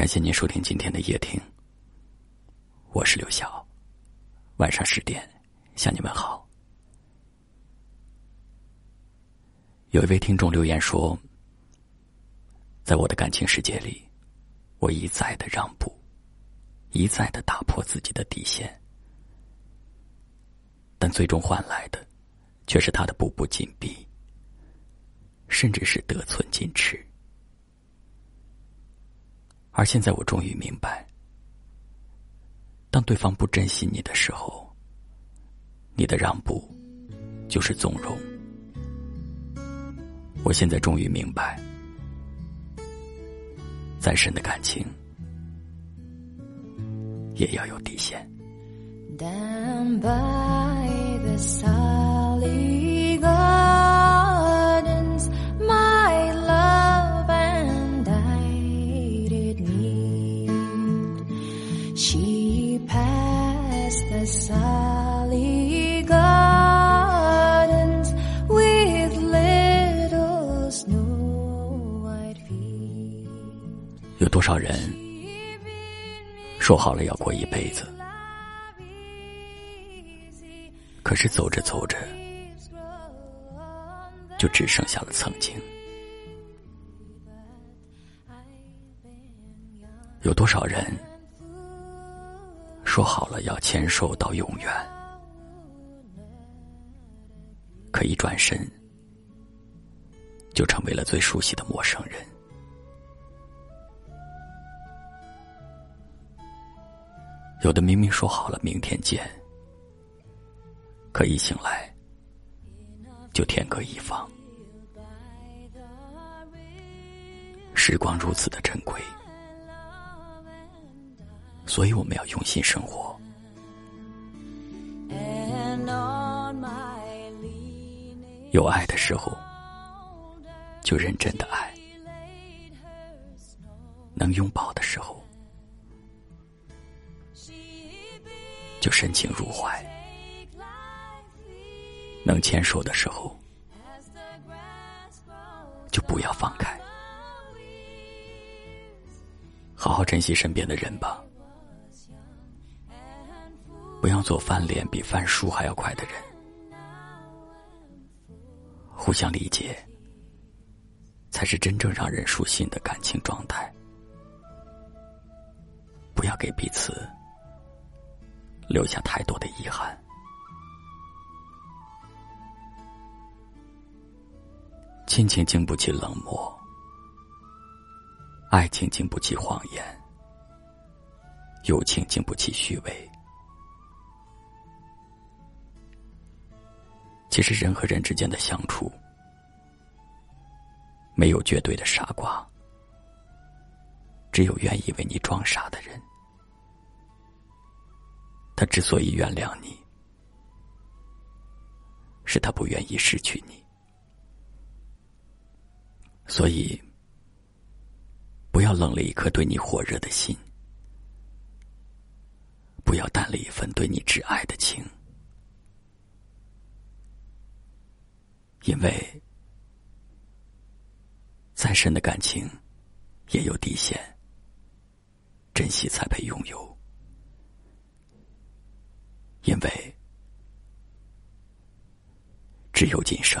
感谢您收听今天的夜听，我是刘晓。晚上十点向你们好。有一位听众留言说，在我的感情世界里，我一再的让步，一再的打破自己的底线，但最终换来的却是他的步步紧逼，甚至是得寸进尺。而现在我终于明白，当对方不珍惜你的时候，你的让步就是纵容。我现在终于明白，再深的感情也要有底线。有多少人说好了要过一辈子，可是走着走着就只剩下了曾经。有多少人？说好了要牵手到永远，可一转身就成为了最熟悉的陌生人。有的明明说好了明天见，可一醒来就天各一方。时光如此的珍贵。所以我们要用心生活。有爱的时候，就认真的爱；能拥抱的时候，就深情入怀；能牵手的时候，就不要放开。好好珍惜身边的人吧。不要做翻脸比翻书还要快的人，互相理解才是真正让人舒心的感情状态。不要给彼此留下太多的遗憾。亲情经不起冷漠，爱情经不起谎言，友情经不起虚伪。其实，人和人之间的相处，没有绝对的傻瓜，只有愿意为你装傻的人。他之所以原谅你，是他不愿意失去你。所以，不要冷了一颗对你火热的心，不要淡了一份对你挚爱的情。因为，再深的感情也有底线，珍惜才配拥有。因为，只有今生，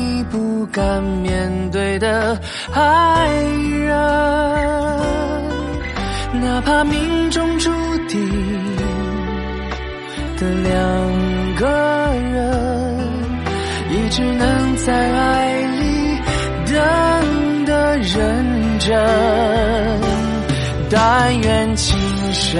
不敢面对的爱人。哪怕命中注定的两个人，也只能在爱里等的认真。但愿今生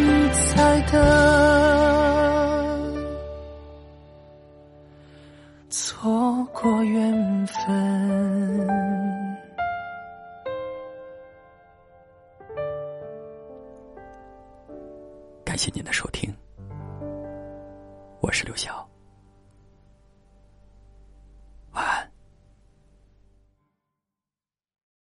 感谢您的收听，我是刘晓。